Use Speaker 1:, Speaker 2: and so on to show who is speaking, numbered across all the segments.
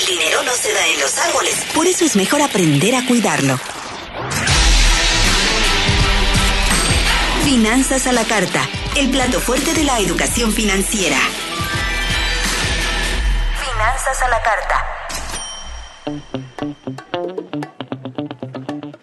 Speaker 1: El dinero no se da en los árboles. Por eso es mejor aprender a cuidarlo. Finanzas a la carta. El plato fuerte de la educación financiera. Finanzas a la
Speaker 2: carta.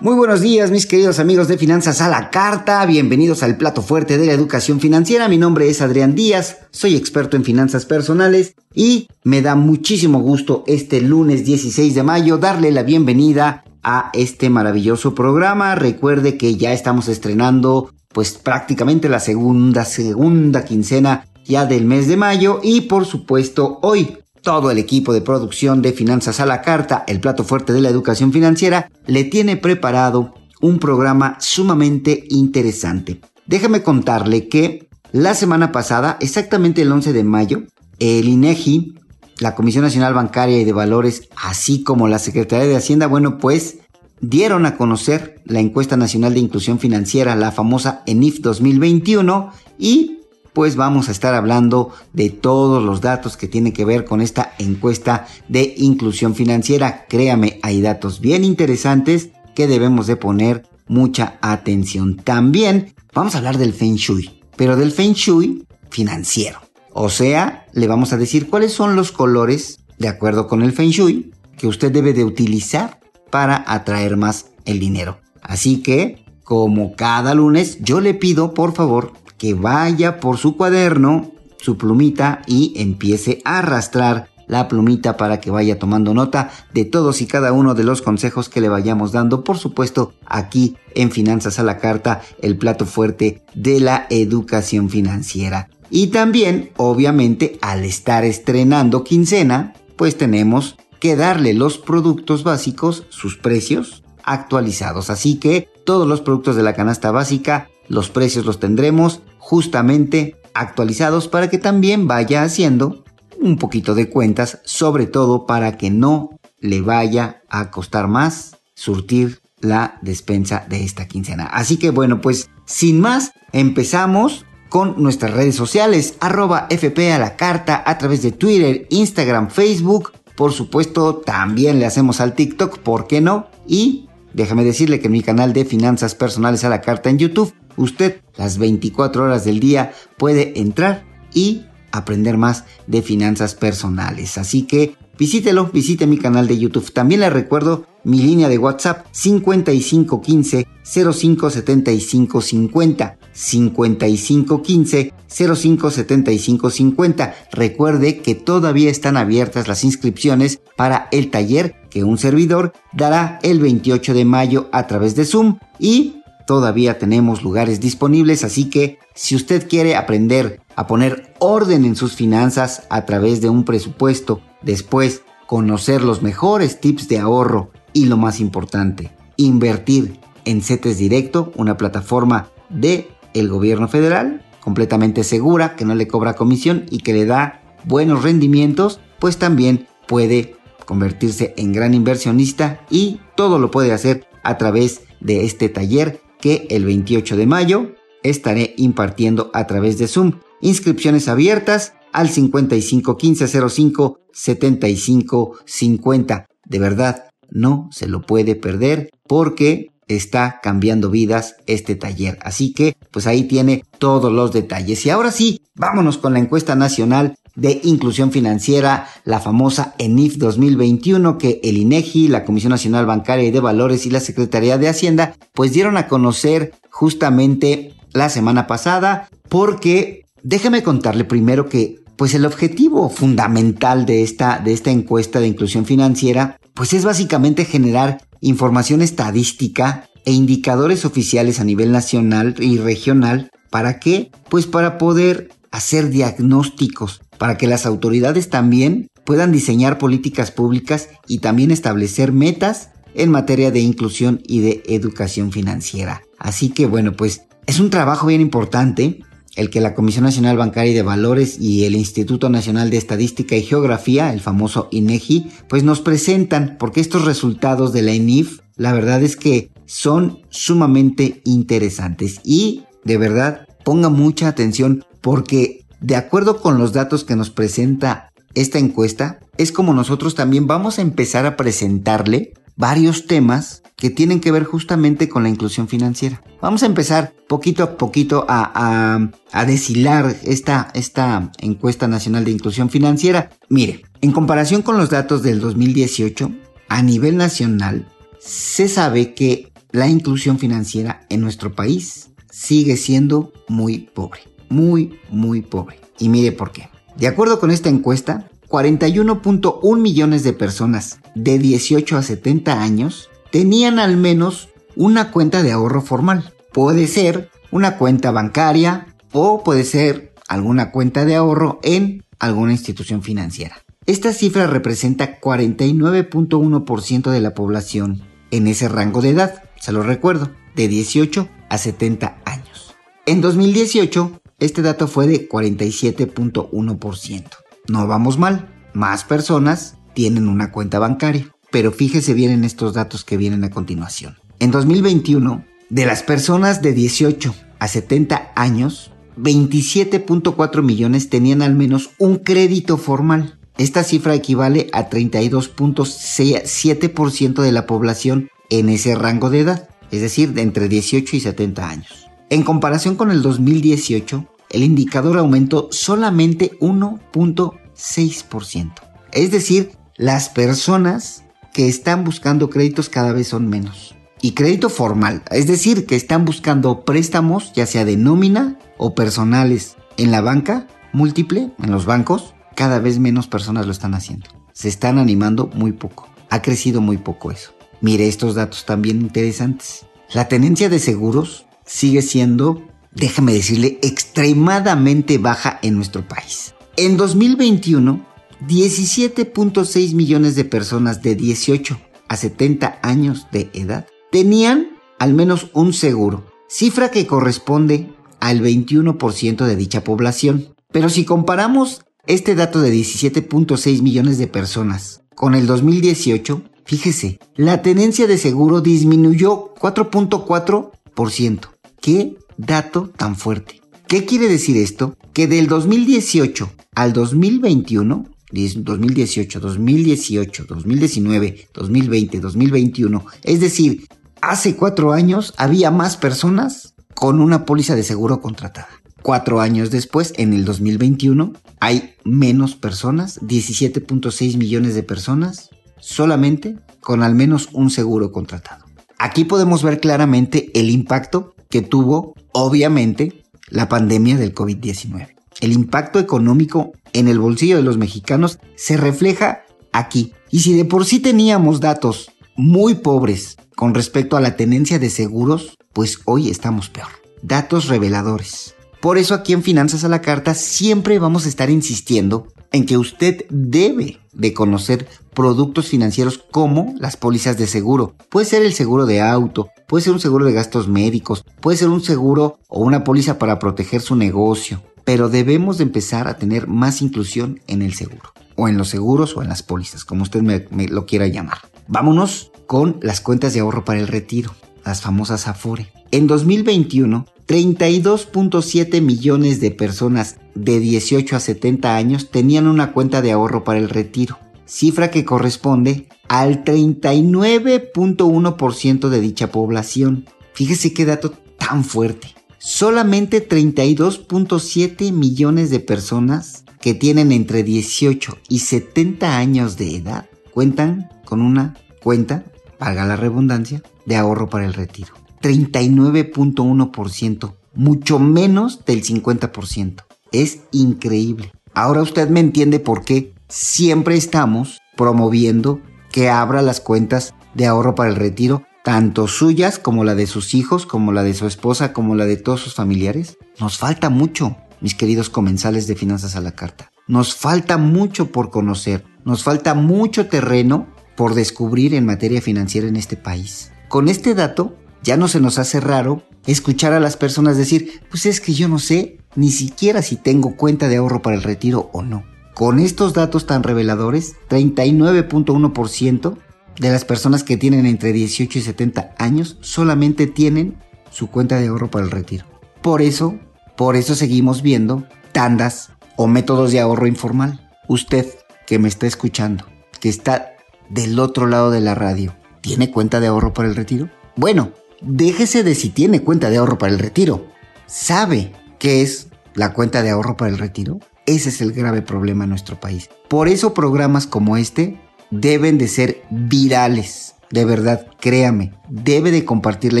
Speaker 2: Muy buenos días, mis queridos amigos de Finanzas a la Carta. Bienvenidos al plato fuerte de la educación financiera. Mi nombre es Adrián Díaz, soy experto en finanzas personales y me da muchísimo gusto este lunes 16 de mayo darle la bienvenida a este maravilloso programa. Recuerde que ya estamos estrenando pues prácticamente la segunda, segunda quincena ya del mes de mayo y por supuesto hoy todo el equipo de producción de Finanzas a la Carta, el plato fuerte de la educación financiera, le tiene preparado un programa sumamente interesante. Déjame contarle que la semana pasada, exactamente el 11 de mayo, el INEGI, la Comisión Nacional Bancaria y de Valores, así como la Secretaría de Hacienda, bueno, pues dieron a conocer la encuesta nacional de inclusión financiera, la famosa ENIF 2021, y pues vamos a estar hablando de todos los datos que tienen que ver con esta encuesta de inclusión financiera. Créame, hay datos bien interesantes que debemos de poner mucha atención. También vamos a hablar del Feng Shui, pero del Feng Shui financiero. O sea, le vamos a decir cuáles son los colores, de acuerdo con el Feng Shui, que usted debe de utilizar para atraer más el dinero. Así que, como cada lunes, yo le pido por favor que vaya por su cuaderno, su plumita y empiece a arrastrar la plumita para que vaya tomando nota de todos y cada uno de los consejos que le vayamos dando, por supuesto, aquí en Finanzas a la Carta, el plato fuerte de la educación financiera. Y también, obviamente, al estar estrenando quincena, pues tenemos que darle los productos básicos sus precios actualizados. Así que todos los productos de la canasta básica, los precios los tendremos justamente actualizados para que también vaya haciendo un poquito de cuentas, sobre todo para que no le vaya a costar más surtir la despensa de esta quincena. Así que bueno, pues sin más, empezamos con nuestras redes sociales, arroba FP a la carta a través de Twitter, Instagram, Facebook por supuesto, también le hacemos al TikTok, ¿por qué no? Y déjame decirle que en mi canal de finanzas personales a la carta en YouTube, usted las 24 horas del día puede entrar y aprender más de finanzas personales. Así que visítelo, visite mi canal de YouTube. También le recuerdo mi línea de WhatsApp 5515 057550. 5515 057550. Recuerde que todavía están abiertas las inscripciones para el taller que un servidor dará el 28 de mayo a través de Zoom y todavía tenemos lugares disponibles, así que si usted quiere aprender a poner orden en sus finanzas a través de un presupuesto, después conocer los mejores tips de ahorro y lo más importante, invertir en CETES Directo, una plataforma de el gobierno federal, completamente segura, que no le cobra comisión y que le da buenos rendimientos, pues también puede convertirse en gran inversionista y todo lo puede hacer a través de este taller que el 28 de mayo estaré impartiendo a través de Zoom. Inscripciones abiertas al 55 15 05 75 50. De verdad, no se lo puede perder porque está cambiando vidas este taller. Así que, pues ahí tiene todos los detalles. Y ahora sí, vámonos con la encuesta nacional de inclusión financiera, la famosa ENIF 2021 que el INEGI, la Comisión Nacional Bancaria y de Valores y la Secretaría de Hacienda pues dieron a conocer justamente la semana pasada porque déjame contarle primero que pues el objetivo fundamental de esta, de esta encuesta de inclusión financiera pues es básicamente generar información estadística e indicadores oficiales a nivel nacional y regional. ¿Para qué? Pues para poder hacer diagnósticos, para que las autoridades también puedan diseñar políticas públicas y también establecer metas en materia de inclusión y de educación financiera. Así que bueno, pues es un trabajo bien importante el que la Comisión Nacional Bancaria y de Valores y el Instituto Nacional de Estadística y Geografía, el famoso INEGI, pues nos presentan, porque estos resultados de la ENIF, la verdad es que son sumamente interesantes y de verdad ponga mucha atención porque de acuerdo con los datos que nos presenta esta encuesta es como nosotros también vamos a empezar a presentarle varios temas que tienen que ver justamente con la inclusión financiera. Vamos a empezar poquito a poquito a, a, deshilar esta, esta encuesta nacional de inclusión financiera. Mire, en comparación con los datos del 2018, a nivel nacional, se sabe que la inclusión financiera en nuestro país sigue siendo muy pobre. Muy, muy pobre. Y mire por qué. De acuerdo con esta encuesta, 41.1 millones de personas de 18 a 70 años tenían al menos una cuenta de ahorro formal. Puede ser una cuenta bancaria o puede ser alguna cuenta de ahorro en alguna institución financiera. Esta cifra representa 49.1% de la población en ese rango de edad, se lo recuerdo, de 18 a 70 años. En 2018, este dato fue de 47.1%. No vamos mal, más personas tienen una cuenta bancaria. Pero fíjese bien en estos datos que vienen a continuación. En 2021, de las personas de 18 a 70 años, 27.4 millones tenían al menos un crédito formal. Esta cifra equivale a 32.7% de la población en ese rango de edad, es decir, de entre 18 y 70 años. En comparación con el 2018, el indicador aumentó solamente 1.6%. Es decir, las personas que están buscando créditos cada vez son menos. Y crédito formal, es decir, que están buscando préstamos, ya sea de nómina o personales en la banca múltiple, en los bancos, cada vez menos personas lo están haciendo. Se están animando muy poco. Ha crecido muy poco eso. Mire estos datos también interesantes. La tenencia de seguros sigue siendo déjame decirle, extremadamente baja en nuestro país. En 2021, 17.6 millones de personas de 18 a 70 años de edad tenían al menos un seguro, cifra que corresponde al 21% de dicha población. Pero si comparamos este dato de 17.6 millones de personas con el 2018, fíjese, la tenencia de seguro disminuyó 4.4%. ¿Qué dato tan fuerte. ¿Qué quiere decir esto? Que del 2018 al 2021, 2018, 2018, 2019, 2020, 2021, es decir, hace cuatro años había más personas con una póliza de seguro contratada. Cuatro años después, en el 2021, hay menos personas, 17.6 millones de personas, solamente con al menos un seguro contratado. Aquí podemos ver claramente el impacto que tuvo, obviamente, la pandemia del COVID-19. El impacto económico en el bolsillo de los mexicanos se refleja aquí. Y si de por sí teníamos datos muy pobres con respecto a la tenencia de seguros, pues hoy estamos peor. Datos reveladores. Por eso aquí en Finanzas a la Carta siempre vamos a estar insistiendo en que usted debe de conocer productos financieros como las pólizas de seguro. Puede ser el seguro de auto, puede ser un seguro de gastos médicos, puede ser un seguro o una póliza para proteger su negocio. Pero debemos de empezar a tener más inclusión en el seguro. O en los seguros o en las pólizas, como usted me, me lo quiera llamar. Vámonos con las cuentas de ahorro para el retiro, las famosas Afore. En 2021, 32.7 millones de personas de 18 a 70 años tenían una cuenta de ahorro para el retiro, cifra que corresponde al 39.1% de dicha población. Fíjese qué dato tan fuerte. Solamente 32.7 millones de personas que tienen entre 18 y 70 años de edad cuentan con una cuenta, valga la redundancia, de ahorro para el retiro. 39.1%, mucho menos del 50%. Es increíble. Ahora usted me entiende por qué siempre estamos promoviendo que abra las cuentas de ahorro para el retiro, tanto suyas como la de sus hijos, como la de su esposa, como la de todos sus familiares. Nos falta mucho, mis queridos comensales de Finanzas a la Carta. Nos falta mucho por conocer, nos falta mucho terreno por descubrir en materia financiera en este país. Con este dato ya no se nos hace raro escuchar a las personas decir, pues es que yo no sé ni siquiera si tengo cuenta de ahorro para el retiro o no. Con estos datos tan reveladores, 39.1% de las personas que tienen entre 18 y 70 años solamente tienen su cuenta de ahorro para el retiro. Por eso, por eso seguimos viendo tandas o métodos de ahorro informal. Usted que me está escuchando, que está del otro lado de la radio, ¿tiene cuenta de ahorro para el retiro? Bueno, déjese de si tiene cuenta de ahorro para el retiro. ¿Sabe qué es la cuenta de ahorro para el retiro? Ese es el grave problema en nuestro país. Por eso programas como este deben de ser virales. De verdad, créame, debe de compartir la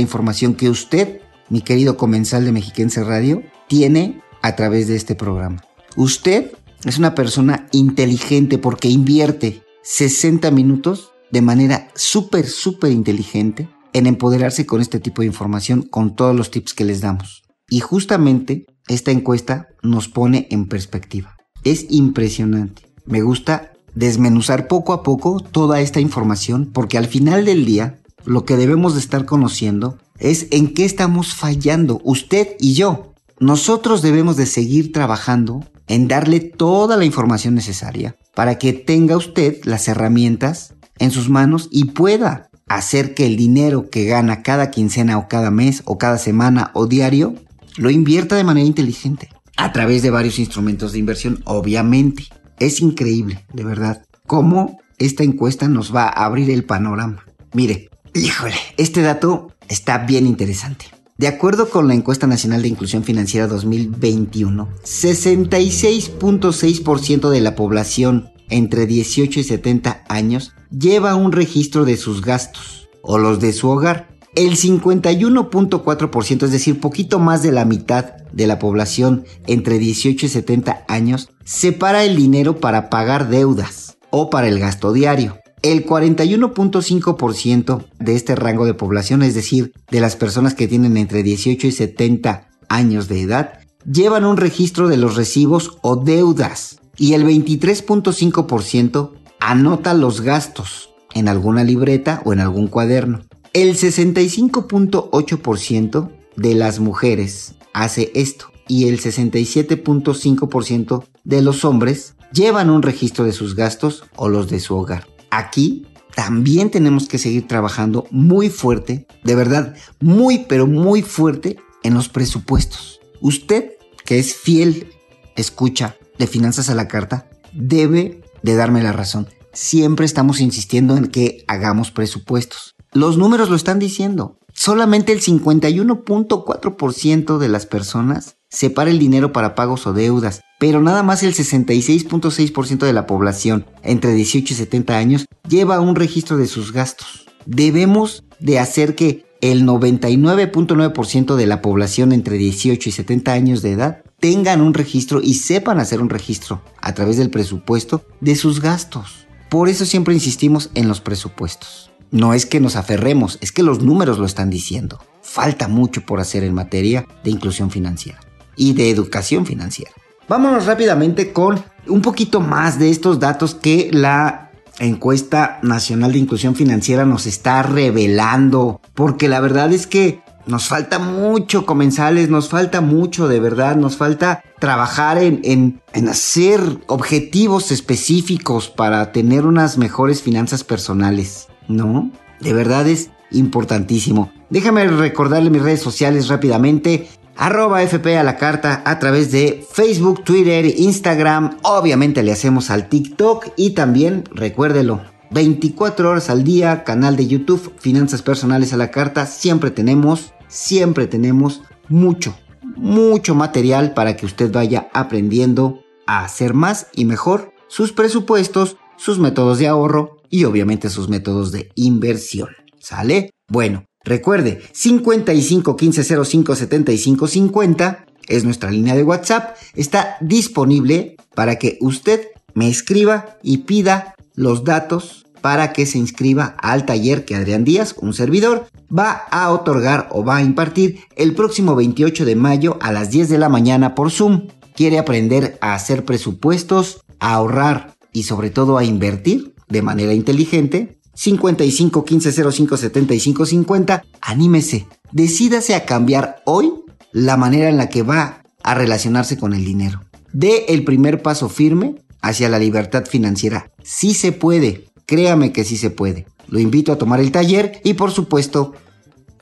Speaker 2: información que usted, mi querido comensal de Mexiquense Radio, tiene a través de este programa. Usted es una persona inteligente porque invierte 60 minutos de manera súper, súper inteligente en empoderarse con este tipo de información, con todos los tips que les damos. Y justamente esta encuesta nos pone en perspectiva. Es impresionante. Me gusta desmenuzar poco a poco toda esta información porque al final del día lo que debemos de estar conociendo es en qué estamos fallando usted y yo. Nosotros debemos de seguir trabajando en darle toda la información necesaria para que tenga usted las herramientas en sus manos y pueda hacer que el dinero que gana cada quincena o cada mes o cada semana o diario lo invierta de manera inteligente a través de varios instrumentos de inversión, obviamente. Es increíble, de verdad, cómo esta encuesta nos va a abrir el panorama. Mire, híjole, este dato está bien interesante. De acuerdo con la encuesta nacional de inclusión financiera 2021, 66.6% de la población entre 18 y 70 años lleva un registro de sus gastos o los de su hogar. El 51.4%, es decir, poquito más de la mitad de la población entre 18 y 70 años, separa el dinero para pagar deudas o para el gasto diario. El 41.5% de este rango de población, es decir, de las personas que tienen entre 18 y 70 años de edad, llevan un registro de los recibos o deudas y el 23.5% anota los gastos en alguna libreta o en algún cuaderno. El 65.8% de las mujeres hace esto y el 67.5% de los hombres llevan un registro de sus gastos o los de su hogar aquí también tenemos que seguir trabajando muy fuerte, de verdad, muy, pero muy fuerte en los presupuestos. Usted, que es fiel escucha de finanzas a la carta, debe de darme la razón. Siempre estamos insistiendo en que hagamos presupuestos. Los números lo están diciendo. Solamente el 51.4% de las personas separa el dinero para pagos o deudas, pero nada más el 66.6% de la población entre 18 y 70 años lleva un registro de sus gastos. Debemos de hacer que el 99.9% de la población entre 18 y 70 años de edad tengan un registro y sepan hacer un registro a través del presupuesto de sus gastos. Por eso siempre insistimos en los presupuestos. No es que nos aferremos, es que los números lo están diciendo. Falta mucho por hacer en materia de inclusión financiera y de educación financiera. Vámonos rápidamente con un poquito más de estos datos que la encuesta nacional de inclusión financiera nos está revelando, porque la verdad es que nos falta mucho comensales, nos falta mucho de verdad, nos falta trabajar en, en, en, hacer objetivos específicos para tener unas mejores finanzas personales, ¿no? De verdad es importantísimo. Déjame recordarle mis redes sociales rápidamente arroba FP a la carta a través de Facebook, Twitter, Instagram. Obviamente le hacemos al TikTok y también, recuérdelo, 24 horas al día, canal de YouTube, Finanzas Personales a la carta. Siempre tenemos, siempre tenemos mucho, mucho material para que usted vaya aprendiendo a hacer más y mejor sus presupuestos, sus métodos de ahorro y obviamente sus métodos de inversión. ¿Sale? Bueno, Recuerde, 55 15 05 75 50 es nuestra línea de WhatsApp. Está disponible para que usted me escriba y pida los datos para que se inscriba al taller que Adrián Díaz, un servidor, va a otorgar o va a impartir el próximo 28 de mayo a las 10 de la mañana por Zoom. ¿Quiere aprender a hacer presupuestos, a ahorrar y sobre todo a invertir de manera inteligente? 55 15 05 75 50. Anímese, decídase a cambiar hoy la manera en la que va a relacionarse con el dinero. Dé el primer paso firme hacia la libertad financiera. Sí se puede, créame que sí se puede. Lo invito a tomar el taller y por supuesto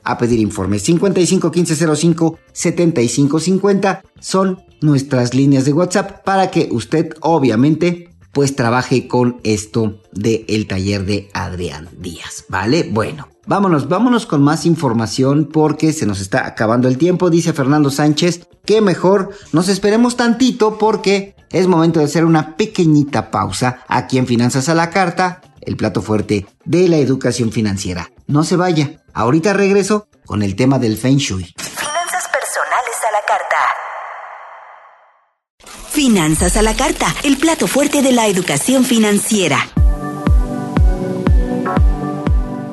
Speaker 2: a pedir informes. 55 15 05 75 50 son nuestras líneas de WhatsApp para que usted obviamente pues trabaje con esto del taller de Adrián Díaz, ¿vale? Bueno, vámonos, vámonos con más información porque se nos está acabando el tiempo, dice Fernando Sánchez, que mejor nos esperemos tantito porque es momento de hacer una pequeñita pausa aquí en Finanzas a la Carta, el plato fuerte de la educación financiera. No se vaya, ahorita regreso con el tema del Feng Shui.
Speaker 1: Finanzas personales a la carta. Finanzas a la carta, el plato fuerte de la educación financiera.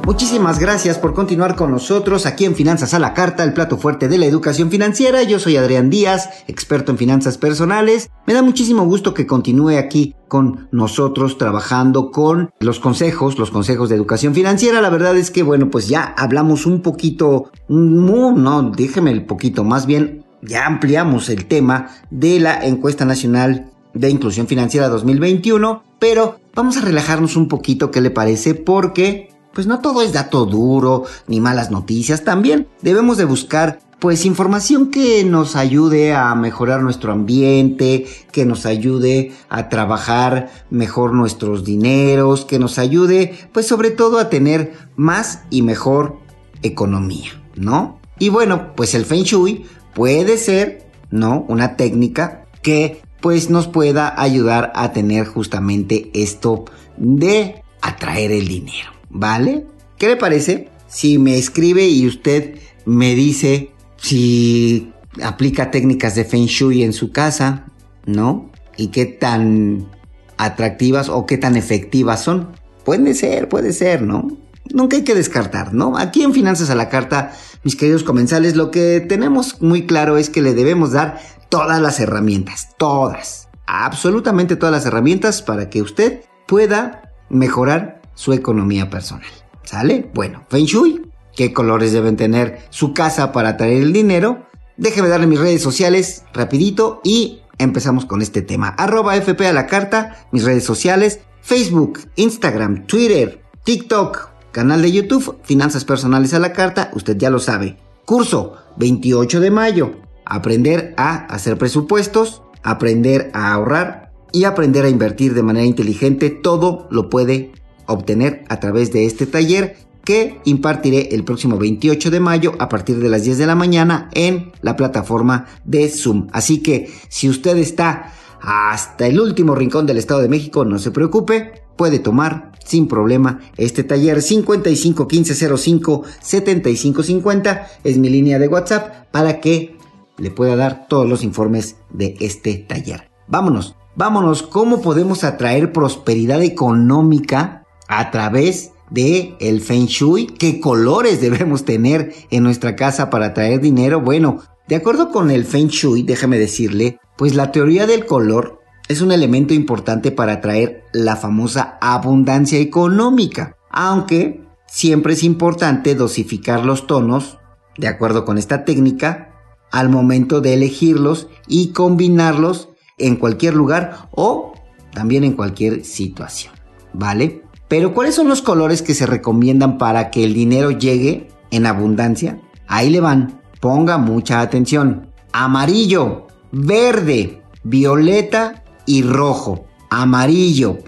Speaker 2: Muchísimas gracias por continuar con nosotros aquí en Finanzas a la Carta, el plato fuerte de la educación financiera. Yo soy Adrián Díaz, experto en finanzas personales. Me da muchísimo gusto que continúe aquí con nosotros trabajando con los consejos, los consejos de educación financiera. La verdad es que, bueno, pues ya hablamos un poquito, no, déjeme el poquito, más bien ya ampliamos el tema de la encuesta nacional de inclusión financiera 2021, pero vamos a relajarnos un poquito, ¿qué le parece? Porque pues no todo es dato duro ni malas noticias, también debemos de buscar pues información que nos ayude a mejorar nuestro ambiente, que nos ayude a trabajar mejor nuestros dineros, que nos ayude pues sobre todo a tener más y mejor economía, ¿no? Y bueno, pues el Feng Shui puede ser, ¿no? Una técnica que pues nos pueda ayudar a tener justamente esto de atraer el dinero. ¿Vale? ¿Qué le parece? Si me escribe y usted me dice si aplica técnicas de Feng Shui en su casa, ¿no? Y qué tan atractivas o qué tan efectivas son. Puede ser, puede ser, ¿no? Nunca hay que descartar, ¿no? Aquí en Finanzas a la Carta, mis queridos comensales, lo que tenemos muy claro es que le debemos dar todas las herramientas, todas, absolutamente todas las herramientas para que usted pueda mejorar su economía personal. ¿Sale? Bueno, Feng Shui, ¿qué colores deben tener su casa para atraer el dinero? Déjeme darle mis redes sociales rapidito y empezamos con este tema. Arroba FP a la carta, mis redes sociales, Facebook, Instagram, Twitter, TikTok, canal de YouTube, Finanzas Personales a la carta, usted ya lo sabe. Curso 28 de mayo, aprender a hacer presupuestos, aprender a ahorrar y aprender a invertir de manera inteligente, todo lo puede obtener a través de este taller que impartiré el próximo 28 de mayo a partir de las 10 de la mañana en la plataforma de Zoom. Así que si usted está hasta el último rincón del Estado de México, no se preocupe, puede tomar sin problema este taller 55 15 05 75 50 es mi línea de WhatsApp para que le pueda dar todos los informes de este taller. Vámonos, vámonos, ¿cómo podemos atraer prosperidad económica a través de el Feng Shui, qué colores debemos tener en nuestra casa para traer dinero. Bueno, de acuerdo con el Feng Shui, déjame decirle, pues la teoría del color es un elemento importante para atraer la famosa abundancia económica, aunque siempre es importante dosificar los tonos, de acuerdo con esta técnica, al momento de elegirlos y combinarlos en cualquier lugar o también en cualquier situación, ¿vale? Pero ¿cuáles son los colores que se recomiendan para que el dinero llegue en abundancia? Ahí le van. Ponga mucha atención. Amarillo, verde, violeta y rojo. Amarillo,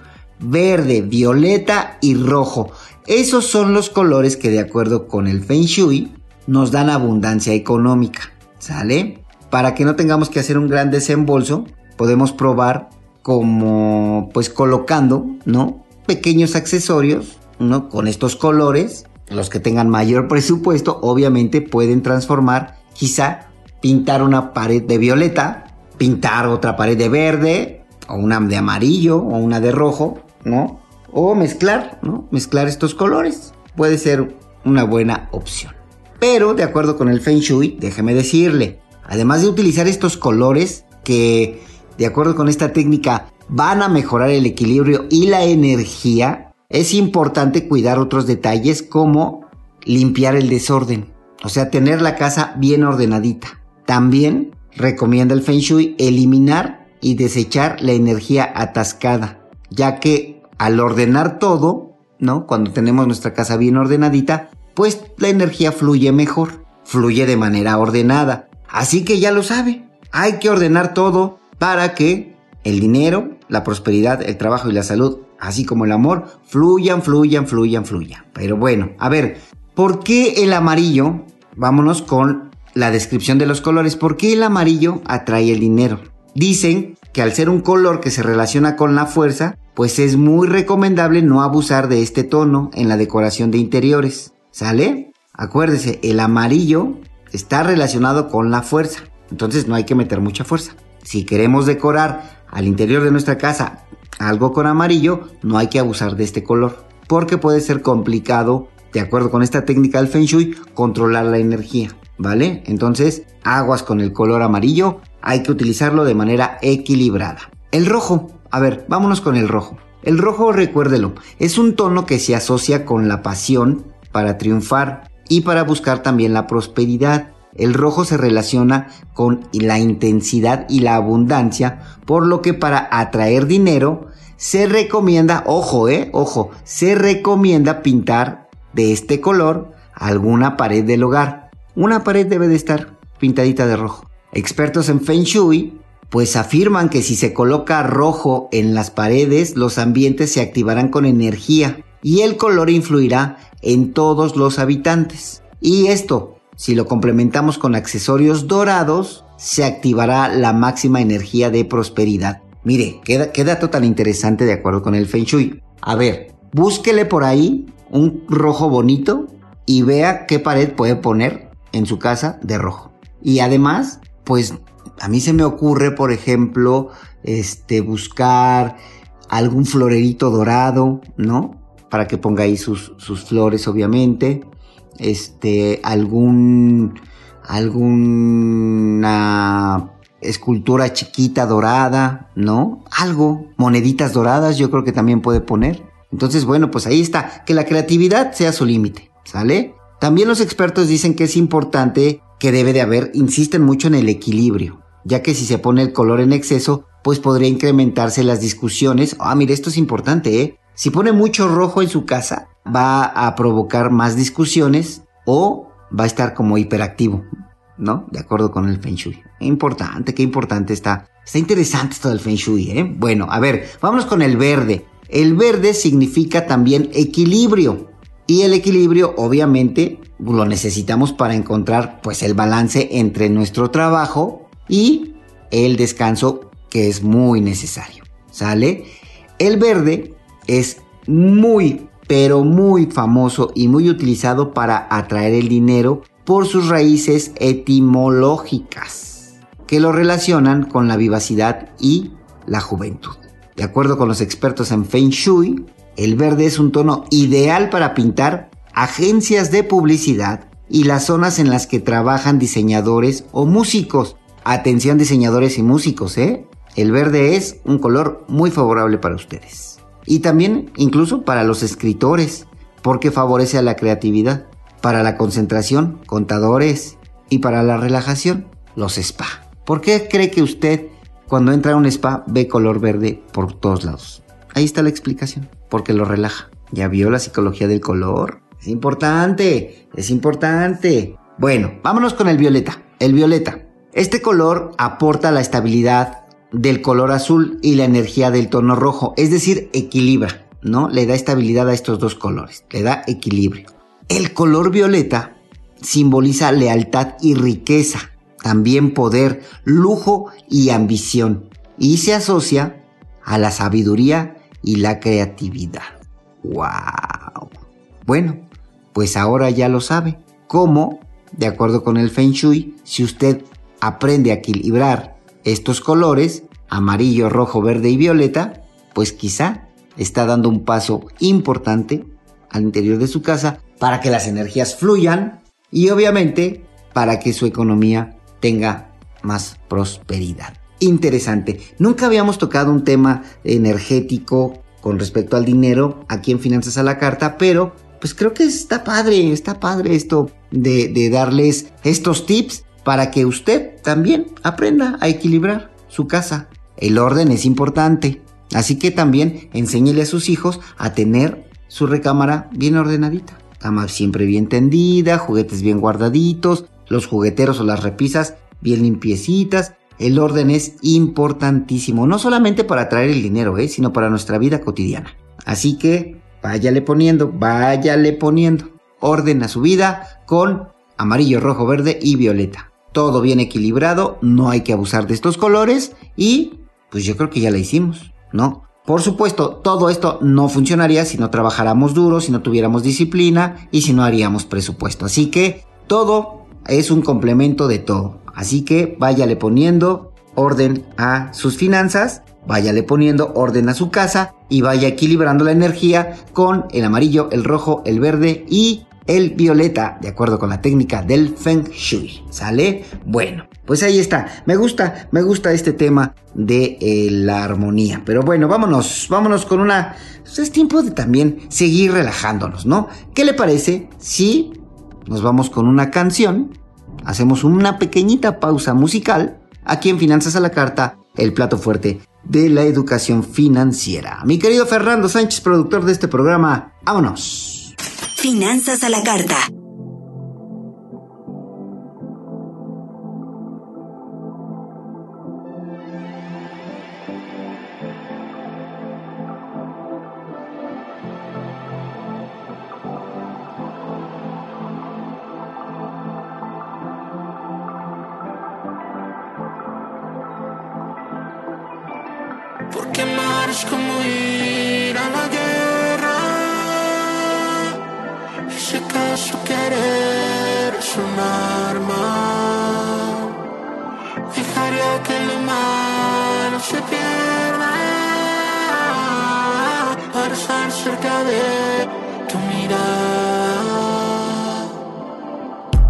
Speaker 2: verde, violeta y rojo. Esos son los colores que de acuerdo con el Feng Shui nos dan abundancia económica. ¿Sale? Para que no tengamos que hacer un gran desembolso, podemos probar como pues colocando, ¿no? pequeños accesorios, ¿no? Con estos colores, los que tengan mayor presupuesto, obviamente pueden transformar, quizá pintar una pared de violeta, pintar otra pared de verde, o una de amarillo, o una de rojo, ¿no? O mezclar, ¿no? Mezclar estos colores. Puede ser una buena opción. Pero, de acuerdo con el Feng Shui, déjeme decirle, además de utilizar estos colores que, de acuerdo con esta técnica, van a mejorar el equilibrio y la energía, es importante cuidar otros detalles como limpiar el desorden, o sea, tener la casa bien ordenadita. También recomienda el Feng Shui eliminar y desechar la energía atascada, ya que al ordenar todo, ¿no? Cuando tenemos nuestra casa bien ordenadita, pues la energía fluye mejor, fluye de manera ordenada. Así que ya lo sabe, hay que ordenar todo para que el dinero la prosperidad, el trabajo y la salud, así como el amor, fluyan, fluyan, fluyan, fluyan. Pero bueno, a ver, ¿por qué el amarillo? Vámonos con la descripción de los colores. ¿Por qué el amarillo atrae el dinero? Dicen que al ser un color que se relaciona con la fuerza, pues es muy recomendable no abusar de este tono en la decoración de interiores. ¿Sale? Acuérdese, el amarillo está relacionado con la fuerza, entonces no hay que meter mucha fuerza. Si queremos decorar al interior de nuestra casa algo con amarillo, no hay que abusar de este color, porque puede ser complicado, de acuerdo con esta técnica del Feng Shui, controlar la energía, ¿vale? Entonces, aguas con el color amarillo, hay que utilizarlo de manera equilibrada. El rojo, a ver, vámonos con el rojo. El rojo, recuérdelo, es un tono que se asocia con la pasión para triunfar y para buscar también la prosperidad. El rojo se relaciona con la intensidad y la abundancia, por lo que para atraer dinero se recomienda, ojo, eh, ojo, se recomienda pintar de este color alguna pared del hogar. Una pared debe de estar pintadita de rojo. Expertos en Feng Shui pues afirman que si se coloca rojo en las paredes, los ambientes se activarán con energía y el color influirá en todos los habitantes. Y esto, si lo complementamos con accesorios dorados, se activará la máxima energía de prosperidad. Mire, qué, qué dato tan interesante de acuerdo con el Feng Shui. A ver, búsquele por ahí un rojo bonito y vea qué pared puede poner en su casa de rojo. Y además, pues a mí se me ocurre, por ejemplo, este, buscar algún florerito dorado, ¿no? Para que ponga ahí sus, sus flores, obviamente. Este, algún, alguna escultura chiquita dorada, ¿no? Algo, moneditas doradas, yo creo que también puede poner. Entonces, bueno, pues ahí está, que la creatividad sea su límite, ¿sale? También los expertos dicen que es importante que debe de haber, insisten mucho en el equilibrio, ya que si se pone el color en exceso, pues podría incrementarse las discusiones. Ah, mire, esto es importante, ¿eh? Si pone mucho rojo en su casa, va a provocar más discusiones o va a estar como hiperactivo, ¿no? De acuerdo con el Feng Shui. Importante, qué importante está. Está interesante esto del Feng Shui, ¿eh? Bueno, a ver, vámonos con el verde. El verde significa también equilibrio. Y el equilibrio, obviamente, lo necesitamos para encontrar pues el balance entre nuestro trabajo y el descanso que es muy necesario. ¿Sale? El verde es muy, pero muy famoso y muy utilizado para atraer el dinero por sus raíces etimológicas, que lo relacionan con la vivacidad y la juventud. De acuerdo con los expertos en Feng Shui, el verde es un tono ideal para pintar agencias de publicidad y las zonas en las que trabajan diseñadores o músicos. Atención diseñadores y músicos, ¿eh? El verde es un color muy favorable para ustedes. Y también incluso para los escritores, porque favorece a la creatividad, para la concentración, contadores, y para la relajación, los spa. ¿Por qué cree que usted cuando entra a un spa ve color verde por todos lados? Ahí está la explicación, porque lo relaja. ¿Ya vio la psicología del color? Es importante, es importante. Bueno, vámonos con el violeta. El violeta. Este color aporta la estabilidad del color azul y la energía del tono rojo, es decir, equilibra, ¿no? Le da estabilidad a estos dos colores, le da equilibrio. El color violeta simboliza lealtad y riqueza, también poder, lujo y ambición, y se asocia a la sabiduría y la creatividad. ¡Wow! Bueno, pues ahora ya lo sabe. ¿Cómo? De acuerdo con el Feng Shui, si usted aprende a equilibrar estos colores, amarillo, rojo, verde y violeta, pues quizá está dando un paso importante al interior de su casa para que las energías fluyan y obviamente para que su economía tenga más prosperidad interesante. Nunca habíamos tocado un tema energético con respecto al dinero aquí en Finanzas a la Carta, pero pues creo que está padre, está padre esto de, darles estos tips para que usted también aprenda a equilibrar su casa. El orden es importante, así que también enséñele a sus hijos a tener su recámara bien ordenadita. Cama siempre bien tendida, juguetes bien guardaditos, los jugueteros o las repisas bien limpiecitas el orden es importantísimo, no solamente para traer el dinero, ¿eh? sino para nuestra vida cotidiana. Así que váyale poniendo, váyale poniendo orden a su vida con amarillo, rojo, verde y violeta. Todo bien equilibrado, no hay que abusar de estos colores y pues yo creo que ya la hicimos, ¿no? Por supuesto, todo esto no funcionaría si no trabajáramos duro, si no tuviéramos disciplina y si no haríamos presupuesto. Así que todo es un complemento de todo. Así que váyale poniendo orden a sus finanzas, váyale poniendo orden a su casa y vaya equilibrando la energía con el amarillo, el rojo, el verde y el violeta, de acuerdo con la técnica del Feng Shui. ¿Sale? Bueno, pues ahí está. Me gusta, me gusta este tema de eh, la armonía. Pero bueno, vámonos, vámonos con una... Pues es tiempo de también seguir relajándonos, ¿no? ¿Qué le parece si nos vamos con una canción? Hacemos una pequeñita pausa musical aquí en Finanzas a la Carta, el plato fuerte de la educación financiera. Mi querido Fernando Sánchez, productor de este programa, vámonos.
Speaker 1: Finanzas a la carta.
Speaker 3: Cerca de tu mirada.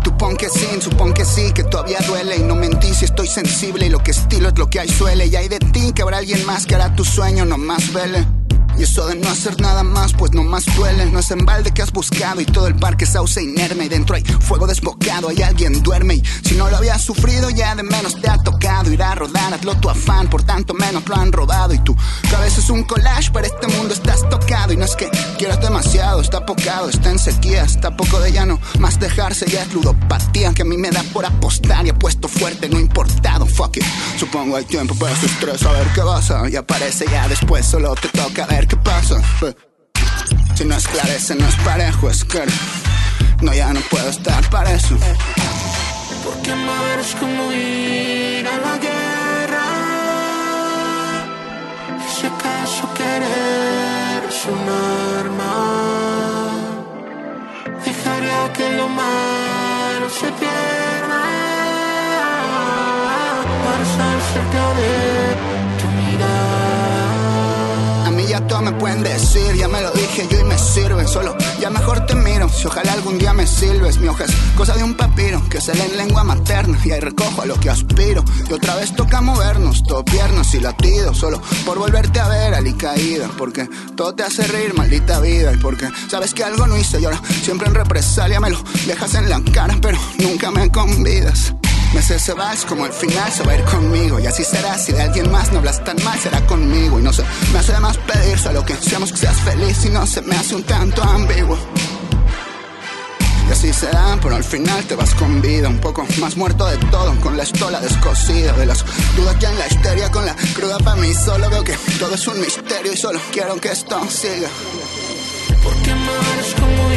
Speaker 4: Supón que sí, supón que sí, que todavía duele y no mentí si estoy sensible y lo que estilo es lo que hay suele y hay de ti que habrá alguien más que hará tu sueño no más vele. Y eso de no hacer nada más, pues no más duele. No es en balde que has buscado y todo el parque sauce inerme. Y dentro hay fuego desbocado, hay alguien duerme. Y si no lo habías sufrido, ya de menos te ha tocado ir a rodar. Hazlo tu afán, por tanto menos lo han robado. Y tu cabeza es un collage, para este mundo estás tocado. Y no es que quieras demasiado, está pocado, está en sequía, está poco de llano. Más dejarse ya es ludopatía que a mí me da por apostar y apuesto fuerte, no importado. Fuck it. Supongo hay tiempo para su estrés, a ver qué pasa. Y aparece ya después, solo te toca ver qué pasa. Si no esclarece, no es parejo, es que no, ya no puedo estar para eso.
Speaker 3: Porque amar es como ir a la guerra. Si acaso querer es un arma, dejaría que lo malo se pierda para estar cerca de
Speaker 4: todo me pueden decir, ya me lo dije yo y me sirve. Solo ya mejor te miro, si ojalá algún día me sirves. Mi hoja es cosa de un papiro que se en lengua materna y ahí recojo a lo que aspiro. Y otra vez toca movernos, todo piernas y latidos, solo por volverte a ver caída Porque todo te hace reír, maldita vida. Y porque sabes que algo no hice y ahora siempre en represalia me lo dejas en la cara, pero nunca me convidas. Me sé ese vals como el final se va a ir conmigo. Y así será, si de alguien más no hablas tan mal, será conmigo. Y no sé, me hace más pedir solo que seamos que seas feliz. Y no se me hace un tanto ambiguo. Y así será, pero al final te vas con vida, un poco más muerto de todo, con la estola descosida de las dudas ya en la histeria, con la cruda para mí. Solo veo que todo es un misterio y solo quiero que esto siga.
Speaker 3: Porque amar es como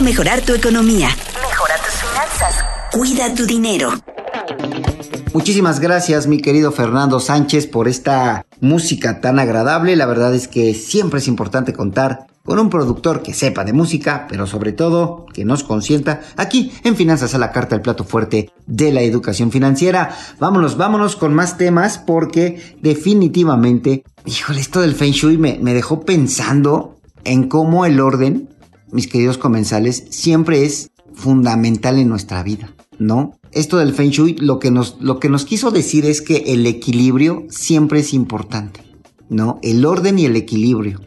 Speaker 3: a
Speaker 1: mejorar tu economía. Mejora tus finanzas. Cuida tu dinero.
Speaker 2: Muchísimas gracias, mi querido Fernando Sánchez, por esta música tan agradable. La verdad es que siempre es importante contar con un productor que sepa de música, pero sobre todo que nos consienta aquí en Finanzas a la Carta, el plato fuerte de la educación financiera. Vámonos, vámonos con más temas porque definitivamente, híjole, esto del Feng Shui me, me dejó pensando en cómo el orden, mis queridos comensales, siempre es fundamental en nuestra vida, ¿no? Esto del Feng Shui lo que nos, lo que nos quiso decir es que el equilibrio siempre es importante, ¿no? El orden y el equilibrio.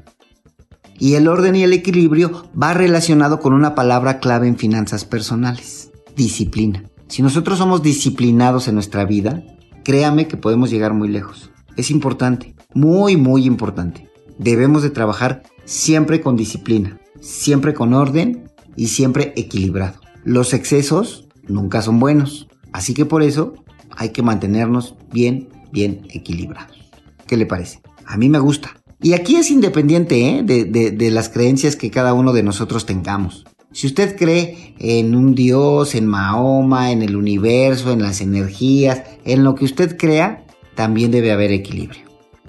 Speaker 2: Y el orden y el equilibrio va relacionado con una palabra clave en finanzas personales, disciplina. Si nosotros somos disciplinados en nuestra vida, créame que podemos llegar muy lejos. Es importante, muy, muy importante. Debemos de trabajar siempre con disciplina, siempre con orden y siempre equilibrado. Los excesos nunca son buenos, así que por eso hay que mantenernos bien, bien equilibrados. ¿Qué le parece? A mí me gusta. Y aquí es independiente ¿eh? de, de, de las creencias que cada uno de nosotros tengamos. Si usted cree en un Dios, en Mahoma, en el universo, en las energías, en lo que usted crea, también debe haber equilibrio.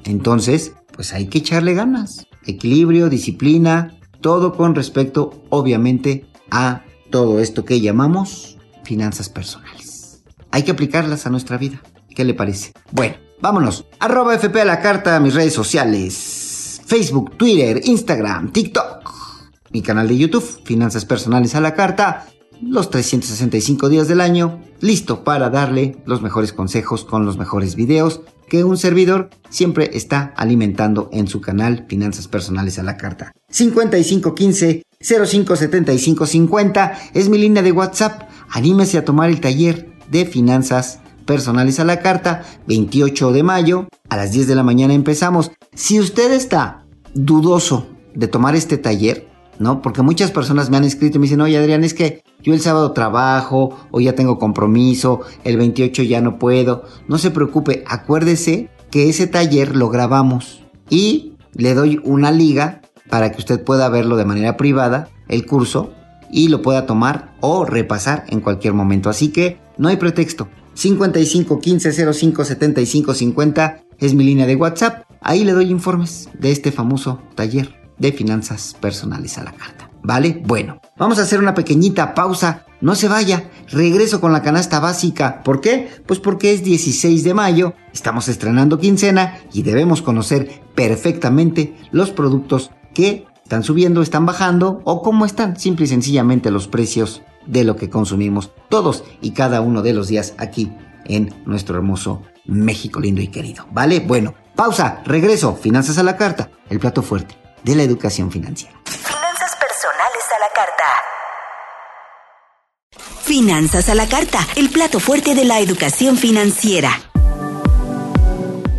Speaker 2: Entonces, pues hay que echarle ganas. Equilibrio, disciplina, todo con respecto, obviamente, a todo esto que llamamos finanzas personales. Hay que aplicarlas a nuestra vida. ¿Qué le parece? Bueno, vámonos. Arroba FP a la carta mis redes sociales. Facebook, Twitter, Instagram, TikTok. Mi canal de YouTube, Finanzas Personales a la Carta. Los 365 días del año, listo para darle los mejores consejos con los mejores videos que un servidor siempre está alimentando en su canal Finanzas Personales a la Carta. 5515 057550 es mi línea de WhatsApp. Anímese a tomar el taller de Finanzas Personales a la Carta, 28 de mayo, a las 10 de la mañana empezamos. Si usted está dudoso de tomar este taller, ¿no? Porque muchas personas me han escrito y me dicen, oye Adrián, es que yo el sábado trabajo o ya tengo compromiso, el 28 ya no puedo. No se preocupe, acuérdese que ese taller lo grabamos y le doy una liga para que usted pueda verlo de manera privada, el curso, y lo pueda tomar o repasar en cualquier momento. Así que no hay pretexto. 55 15 05 75 50 es mi línea de WhatsApp. Ahí le doy informes de este famoso taller de finanzas personales a la carta. ¿Vale? Bueno, vamos a hacer una pequeñita pausa. No se vaya, regreso con la canasta básica. ¿Por qué? Pues porque es 16 de mayo, estamos estrenando quincena y debemos conocer perfectamente los productos que están subiendo, están bajando o cómo están simple y sencillamente los precios de lo que consumimos todos y cada uno de los días aquí en nuestro hermoso México lindo y querido. ¿Vale? Bueno, pausa, regreso, finanzas a la carta, el plato fuerte de la educación financiera.
Speaker 1: Finanzas personales a la carta. Finanzas a la carta, el plato fuerte de la educación financiera.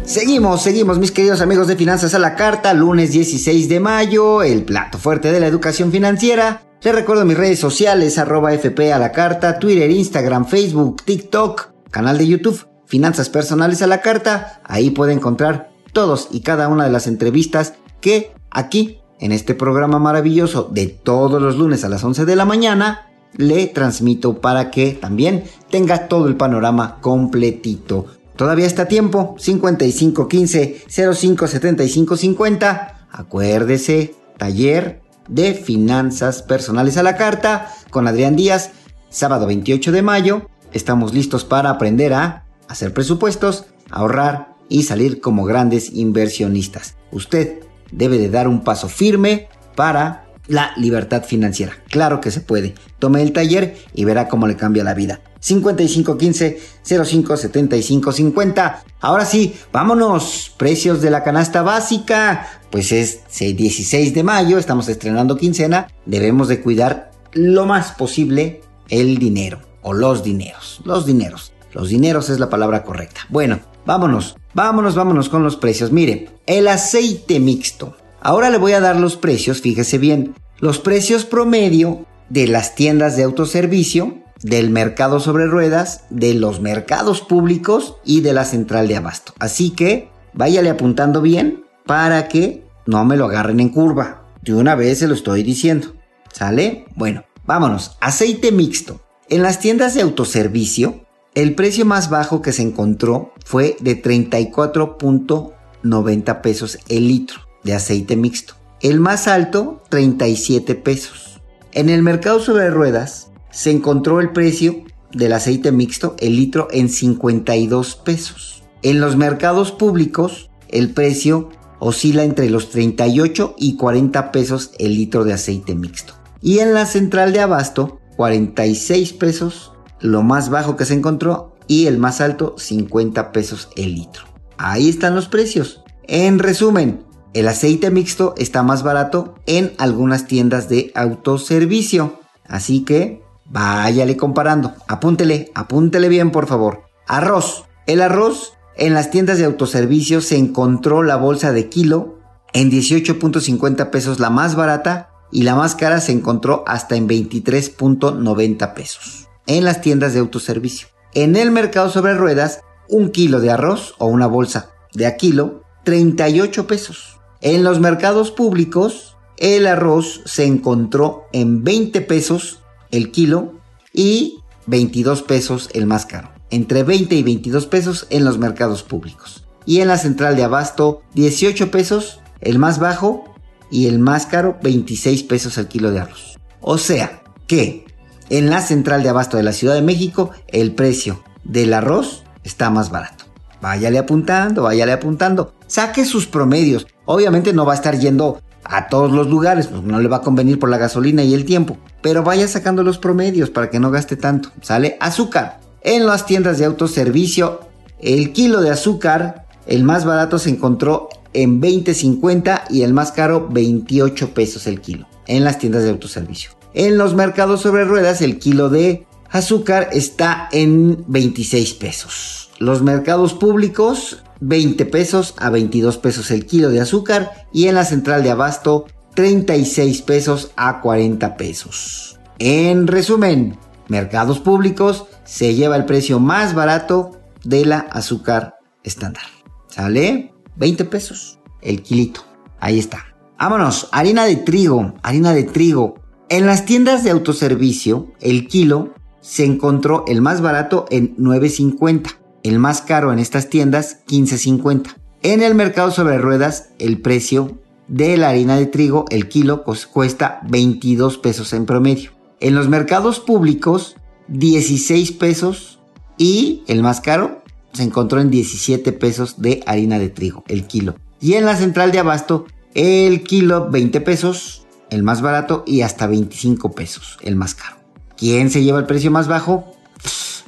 Speaker 2: Seguimos, seguimos, mis queridos amigos de Finanzas a la Carta, lunes 16 de mayo, el plato fuerte de la educación financiera. Les recuerdo mis redes sociales, arroba FP a la Carta, Twitter, Instagram, Facebook, TikTok, canal de YouTube, Finanzas Personales a la Carta. Ahí puede encontrar todos y cada una de las entrevistas que aquí, en este programa maravilloso de todos los lunes a las 11 de la mañana, le transmito para que también tenga todo el panorama completito. Todavía está a tiempo, 5515 057550. Acuérdese, taller de finanzas personales a la carta con Adrián Díaz, sábado 28 de mayo. Estamos listos para aprender a hacer presupuestos, ahorrar y salir como grandes inversionistas. Usted debe de dar un paso firme para la libertad financiera. Claro que se puede. Tome el taller y verá cómo le cambia la vida. 5515 05 75 50. Ahora sí, vámonos. Precios de la canasta básica. Pues es 16 de mayo, estamos estrenando quincena. Debemos de cuidar lo más posible el dinero o los dineros. Los dineros. Los dineros es la palabra correcta. Bueno, vámonos. Vámonos, vámonos con los precios. Mire, el aceite mixto. Ahora le voy a dar los precios, fíjese bien. Los precios promedio de las tiendas de autoservicio del mercado sobre ruedas, de los mercados públicos y de la central de abasto. Así que váyale apuntando bien para que no me lo agarren en curva. De una vez se lo estoy diciendo. ¿Sale? Bueno, vámonos. Aceite mixto. En las tiendas de autoservicio, el precio más bajo que se encontró fue de 34.90 pesos el litro de aceite mixto. El más alto, 37 pesos. En el mercado sobre ruedas, se encontró el precio del aceite mixto, el litro, en 52 pesos. En los mercados públicos, el precio oscila entre los 38 y 40 pesos el litro de aceite mixto. Y en la central de abasto, 46 pesos, lo más bajo que se encontró, y el más alto, 50 pesos el litro. Ahí están los precios. En resumen, el aceite mixto está más barato en algunas tiendas de autoservicio. Así que váyale comparando. Apúntele, apúntele bien por favor. Arroz. El arroz en las tiendas de autoservicio se encontró la bolsa de kilo en 18.50 pesos la más barata y la más cara se encontró hasta en 23.90 pesos en las tiendas de autoservicio. En el mercado sobre ruedas, un kilo de arroz o una bolsa de a kilo, 38 pesos. En los mercados públicos, el arroz se encontró en 20 pesos el kilo y 22 pesos el más caro. Entre 20 y 22 pesos en los mercados públicos. Y en la central de abasto, 18 pesos el más bajo y el más caro 26 pesos al kilo de arroz. O sea que en la central de abasto de la Ciudad de México el precio del arroz está más barato. Váyale apuntando, váyale apuntando. Saque sus promedios. Obviamente no va a estar yendo a todos los lugares, pues no le va a convenir por la gasolina y el tiempo. Pero vaya sacando los promedios para que no gaste tanto. Sale azúcar. En las tiendas de autoservicio, el kilo de azúcar, el más barato se encontró en 20.50 y el más caro 28 pesos el kilo en las tiendas de autoservicio. En los mercados sobre ruedas el kilo de azúcar está en 26 pesos. Los mercados públicos 20 pesos a 22 pesos el kilo de azúcar y en la central de abasto 36 pesos a 40 pesos. En resumen, mercados públicos se lleva el precio más barato de la azúcar estándar. ¿Sale? 20 pesos el kilito. Ahí está. Vámonos, harina de trigo, harina de trigo. En las tiendas de autoservicio, el kilo se encontró el más barato en 9.50, el más caro en estas tiendas 15.50. En el mercado sobre ruedas, el precio de la harina de trigo, el kilo, cuesta 22 pesos en promedio. En los mercados públicos, 16 pesos y el más caro, se encontró en 17 pesos de harina de trigo, el kilo. Y en la central de abasto, el kilo 20 pesos, el más barato, y hasta 25 pesos, el más caro. ¿Quién se lleva el precio más bajo?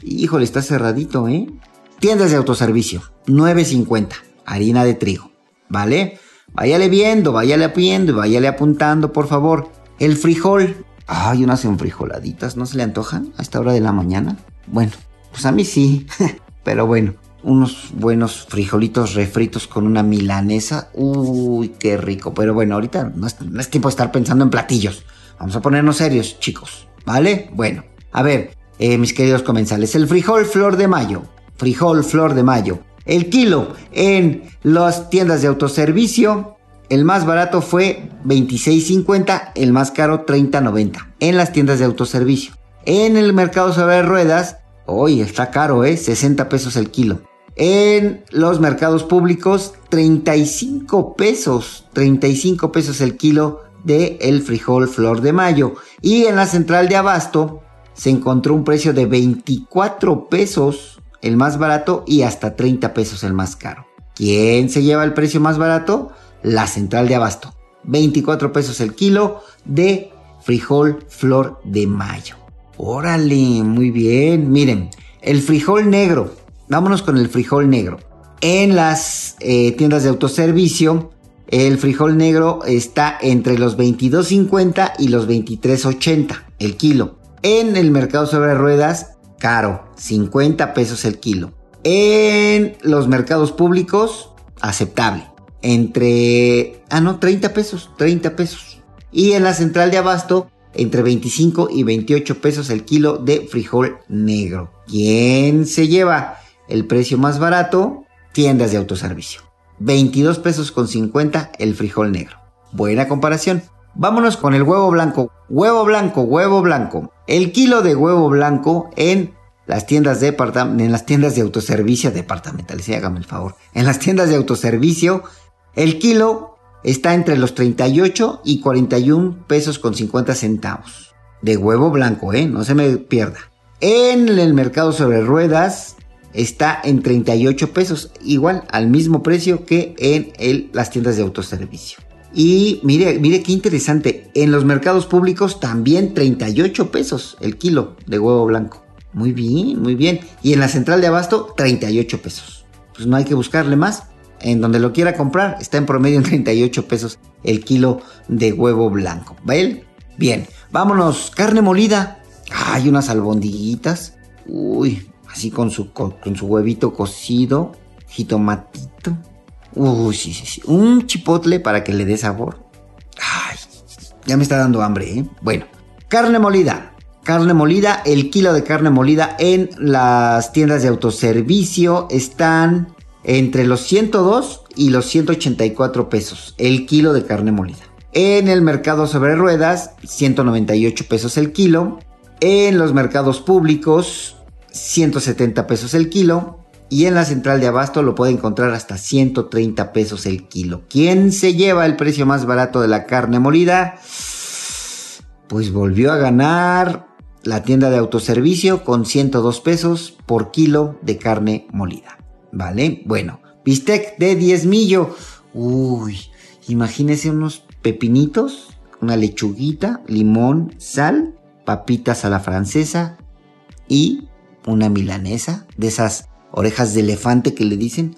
Speaker 2: híjole, está cerradito, ¿eh? Tiendas de autoservicio, 9.50, harina de trigo, ¿vale? Váyale viendo, váyale viendo váyale apuntando, por favor. El frijol. Ay, unas enfrijoladitas, ¿no se le antojan a esta hora de la mañana? Bueno, pues a mí sí. Pero bueno, unos buenos frijolitos refritos con una milanesa. Uy, qué rico. Pero bueno, ahorita no es, tiempo de estar pensando en platillos. Vamos a ponernos serios, chicos. ¿Vale? Bueno, a ver, eh, mis queridos comensales. El frijol flor de mayo. Frijol flor de mayo. El kilo en las tiendas de autoservicio. El más barato fue 26.50, el más caro 30.90 en las tiendas de autoservicio. En el mercado sobre ruedas Hoy está caro, ¿eh? 60 pesos el kilo. En los mercados públicos, 35 pesos. 35 pesos el kilo de el frijol flor de mayo. Y en la central de abasto se encontró un precio de 24 pesos el más barato y hasta 30 pesos el más caro. ¿Quién se lleva el precio más barato? La central de abasto. 24 pesos el kilo de frijol flor de mayo. Órale, muy bien. Miren, el frijol negro. Vámonos con el frijol negro. En las eh, tiendas de autoservicio, el frijol negro está entre los 22.50 y los 23.80 el kilo. En el mercado sobre ruedas, caro, 50 pesos el kilo. En los mercados públicos, aceptable. Entre, ah no, 30 pesos, 30 pesos. Y en la central de abasto, entre 25 y 28 pesos el kilo de frijol negro. ¿Quién se lleva el precio más barato? Tiendas de autoservicio. 22 pesos con 50 el frijol negro. Buena comparación. Vámonos con el huevo blanco. Huevo blanco, huevo blanco. El kilo de huevo blanco en las tiendas de en las tiendas de autoservicio departamentales, hágame el favor. En las tiendas de autoservicio, el kilo está entre los 38 y 41 pesos con 50 centavos. De huevo blanco, ¿eh? No se me pierda. En el mercado sobre ruedas está en 38 pesos, igual al mismo precio que en las tiendas de autoservicio. Y mire, mire qué interesante, en los mercados públicos también 38 pesos el kilo de huevo blanco. Muy bien, muy bien. Y en la central de abasto, 38 pesos. Pues no hay que buscarle más. En donde lo quiera comprar, está en promedio en 38 pesos el kilo de huevo blanco. ¿Ven? Bien, vámonos. Carne molida. Hay unas albondiguitas. Uy, así con su, con, su huevito cocido. Jitomatito. Uy, sí, sí, sí. Un chipotle para que le dé sabor. Ay, ya me está dando hambre, ¿eh? Bueno, carne molida. Carne molida, el kilo de carne molida en las tiendas de autoservicio están entre los 102 y los 184 pesos el kilo de carne molida. En el mercado sobre ruedas, 198 pesos el kilo. En los mercados públicos, 170 pesos el kilo. Y en la central de abasto lo puede encontrar hasta 130 pesos el kilo. ¿Quién se lleva el precio más barato de la carne molida? Pues volvió a ganar la tienda de autoservicio con 102 pesos por kilo de carne molida. ¿Vale? Bueno, bistec de 10 millo. Uy, imagínese unos pepinitos, una lechuguita, limón, sal, papitas a la francesa y una milanesa de esas orejas de elefante que le dicen.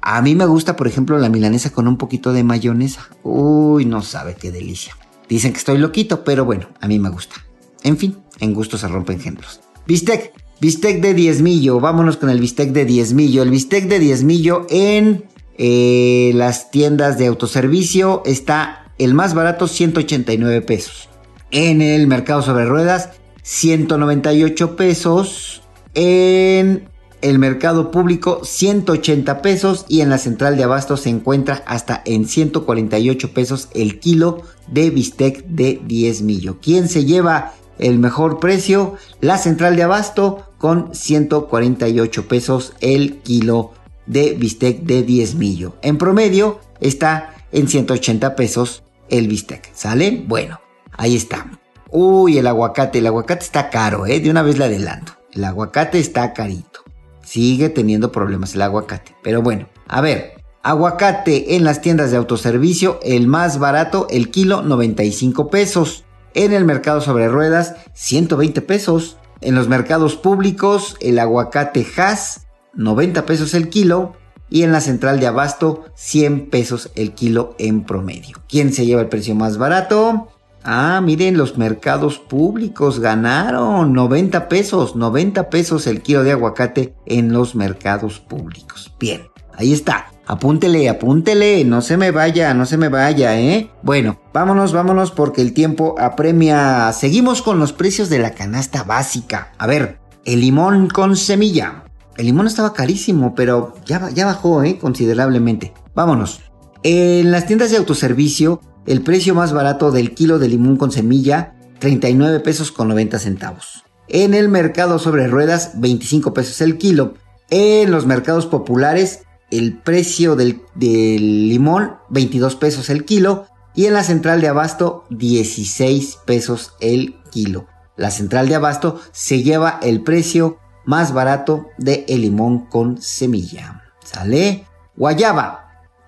Speaker 2: A mí me gusta, por ejemplo, la milanesa con un poquito de mayonesa. Uy, no sabe qué delicia. Dicen que estoy loquito, pero bueno, a mí me gusta. En fin, en gusto se rompen géneros. Bistec, bistec de diezmillo. Vámonos con el bistec de diezmillo. El bistec de diezmillo en eh, las tiendas de autoservicio está el más barato 189 pesos. En el mercado sobre ruedas 198 pesos. En el mercado público 180 pesos y en la central de abasto se encuentra hasta en 148 pesos el kilo de bistec de 10 millo. ¿Quién se lleva el mejor precio, la central de abasto con 148 pesos el kilo de bistec de 10 millo. En promedio está en 180 pesos el bistec. ¿Sale? Bueno, ahí está. Uy, el aguacate, el aguacate está caro, ¿eh? De una vez le adelanto. El aguacate está carito. Sigue teniendo problemas el aguacate. Pero bueno, a ver, aguacate en las tiendas de autoservicio, el más barato, el kilo 95 pesos. En el mercado sobre ruedas, 120 pesos. En los mercados públicos, el aguacate Hass, 90 pesos el kilo. Y en la central de abasto, 100 pesos el kilo en promedio. ¿Quién se lleva el precio más barato? Ah, miren, los mercados públicos ganaron 90 pesos, 90 pesos el kilo de aguacate en los mercados públicos. Bien, ahí está. Apúntele, apúntele, no se me vaya, no se me vaya, ¿eh? Bueno, vámonos, vámonos porque el tiempo apremia. Seguimos con los precios de la canasta básica. A ver, el limón con semilla. El limón estaba carísimo, pero ya, ya bajó, ¿eh? Considerablemente. Vámonos. En las tiendas de autoservicio, el precio más barato del kilo de limón con semilla, 39 pesos con 90 centavos. En el mercado sobre ruedas, 25 pesos el kilo. En los mercados populares, el precio del, limón 22 pesos el kilo y en la central de abasto 16 pesos el kilo. La central de abasto se lleva el precio más barato de el limón con semilla. ¿Sale? Guayaba.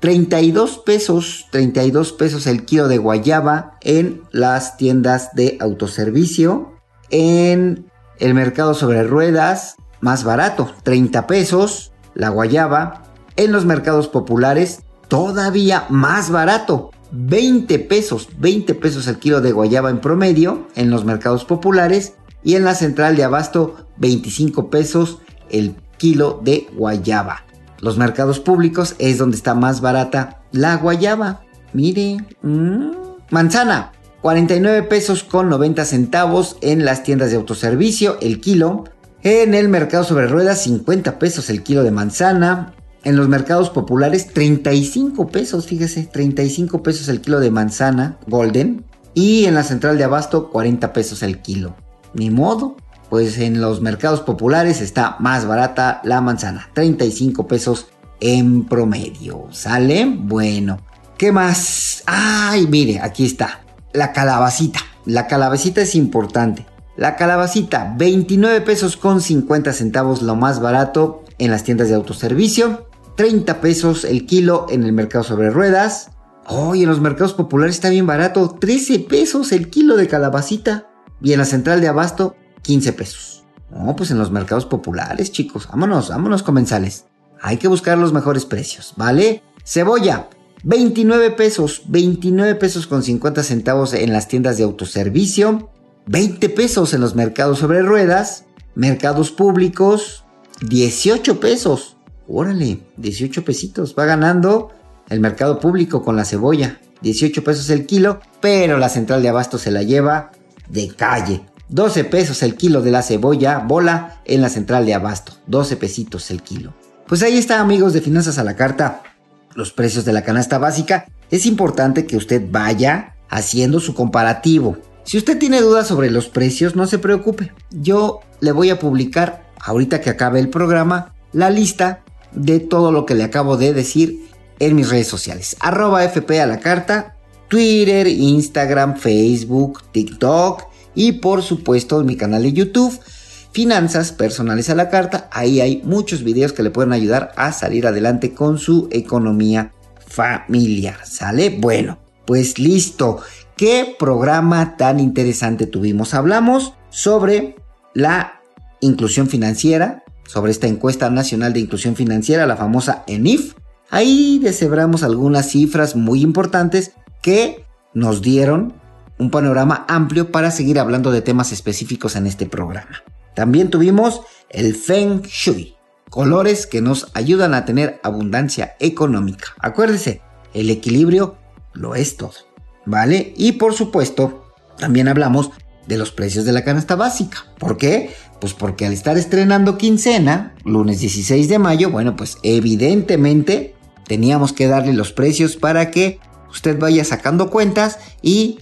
Speaker 2: 32 pesos, 32 pesos el kilo de guayaba en las tiendas de autoservicio. En el mercado sobre ruedas, más barato, 30 pesos la guayaba en los mercados populares todavía más barato. 20 pesos, 20 pesos el kilo de guayaba en promedio en los mercados populares y en la central de abasto 25 pesos el kilo de guayaba. Los mercados públicos es donde está más barata la guayaba. Mire, mm, manzana, 49 pesos con 90 centavos en las tiendas de autoservicio el kilo. En el mercado sobre ruedas 50 pesos el kilo de manzana. En los mercados populares 35 pesos, fíjese, 35 pesos el kilo de manzana golden. Y en la central de abasto 40 pesos el kilo. Ni modo, pues en los mercados populares está más barata la manzana, 35 pesos en promedio. ¿Sale? Bueno, ¿qué más? Ay, mire, aquí está la calabacita. La calabacita es importante. La calabacita, 29 pesos con 50 centavos lo más barato en las tiendas de autoservicio. 30 pesos el kilo en el mercado sobre ruedas. Oh, en los mercados populares está bien barato. 13 pesos el kilo de calabacita. Y en la central de abasto, 15 pesos. No, pues en los mercados populares, chicos. Vámonos, vámonos comensales. Hay que buscar los mejores precios, ¿vale? Cebolla, 29 pesos, 29 pesos con 50 centavos en las tiendas de autoservicio, 20 pesos en los mercados sobre ruedas, mercados públicos, 18 pesos. Órale, 18 pesitos. Va ganando el mercado público con la cebolla. 18 pesos el kilo, pero la central de abasto se la lleva de calle. 12 pesos el kilo de la cebolla bola en la central de abasto. 12 pesitos el kilo. Pues ahí está amigos de Finanzas a la Carta los precios de la canasta básica, es importante que usted vaya haciendo su comparativo. Si usted tiene dudas sobre los precios, no se preocupe. Yo le voy a publicar, ahorita que acabe el programa, la lista de todo lo que le acabo de decir en mis redes sociales. Arroba FP a la carta, Twitter, Instagram, Facebook, TikTok y por supuesto mi canal de YouTube finanzas personales a la carta. Ahí hay muchos videos que le pueden ayudar a salir adelante con su economía familiar. ¿Sale? Bueno, pues listo. ¿Qué programa tan interesante tuvimos? Hablamos sobre la inclusión financiera, sobre esta encuesta nacional de inclusión financiera, la famosa ENIF. Ahí deshebramos algunas cifras muy importantes que nos dieron un panorama amplio para seguir hablando de temas específicos en este programa. También tuvimos el Feng Shui, colores que nos ayudan a tener abundancia económica. Acuérdese, el equilibrio lo es todo, ¿vale? Y por supuesto, también hablamos de los precios de la canasta básica. ¿Por qué? Pues porque al estar estrenando quincena, lunes 16 de mayo, bueno, pues evidentemente teníamos que darle los precios para que usted vaya sacando cuentas y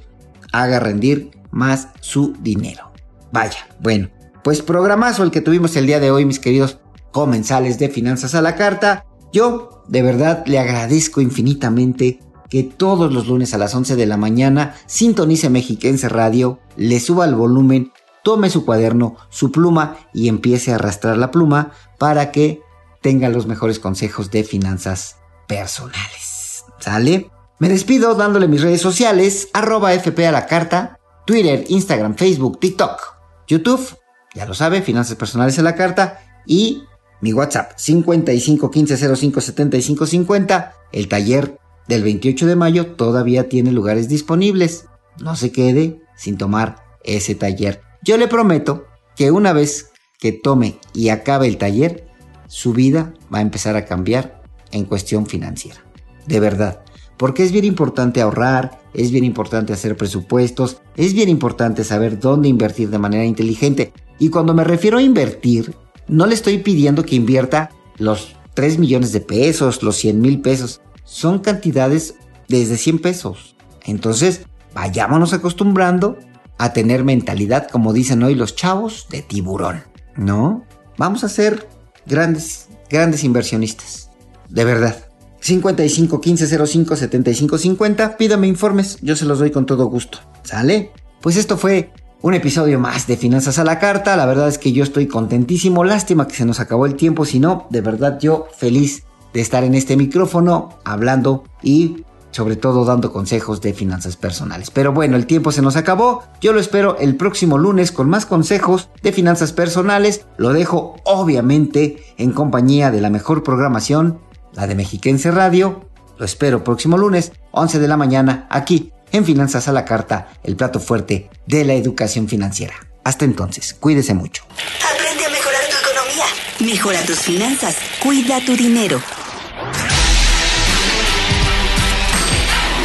Speaker 2: haga rendir más su dinero. Vaya, bueno, pues programazo el que tuvimos el día de hoy, mis queridos comensales de Finanzas a la Carta. Yo de verdad le agradezco infinitamente que todos los lunes a las 11 de la mañana sintonice Mexiquense Radio, le suba el volumen, tome su cuaderno, su pluma y empiece a arrastrar la pluma para que tenga los mejores consejos de finanzas personales. ¿Sale? Me despido dándole mis redes sociales, arroba FP a la carta, Twitter, Instagram, Facebook, TikTok, YouTube ya lo sabe, finanzas personales en la carta y mi WhatsApp 55 15 05 75 50. El taller del 28 de mayo todavía tiene lugares disponibles. No se quede sin tomar ese taller. Yo le prometo que una vez que tome y acabe el taller, su vida va a empezar a cambiar en cuestión financiera. De verdad. Porque es bien importante ahorrar, es bien importante hacer presupuestos, es bien importante saber dónde invertir de manera inteligente. Y cuando me refiero a invertir, no le estoy pidiendo que invierta los 3 millones de pesos, los 100 mil pesos. Son cantidades desde 100 pesos. Entonces, vayámonos acostumbrando a tener mentalidad, como dicen hoy los chavos, de tiburón. ¿No? Vamos a ser grandes, grandes inversionistas. De verdad. 55 15 05 75 50. Pídame informes, yo se los doy con todo gusto. ¿Sale? Pues esto fue un episodio más de Finanzas a la Carta. La verdad es que yo estoy contentísimo. Lástima que se nos acabó el tiempo. Si no, de verdad yo feliz de estar en este micrófono hablando y sobre todo dando consejos de finanzas personales. Pero bueno, el tiempo se nos acabó. Yo lo espero el próximo lunes con más consejos de finanzas personales. Lo dejo obviamente en compañía de la mejor programación, la de Mexiquense Radio. Lo espero próximo lunes, 11 de la mañana, aquí en Finanzas a la Carta, el plato fuerte de la educación financiera. Hasta entonces, cuídese mucho.
Speaker 1: Aprende a mejorar tu economía. Mejora tus finanzas. Cuida tu dinero.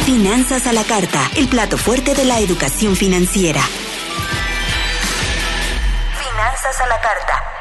Speaker 1: Finanzas a la carta, el plato fuerte de la educación financiera. Finanzas a la carta.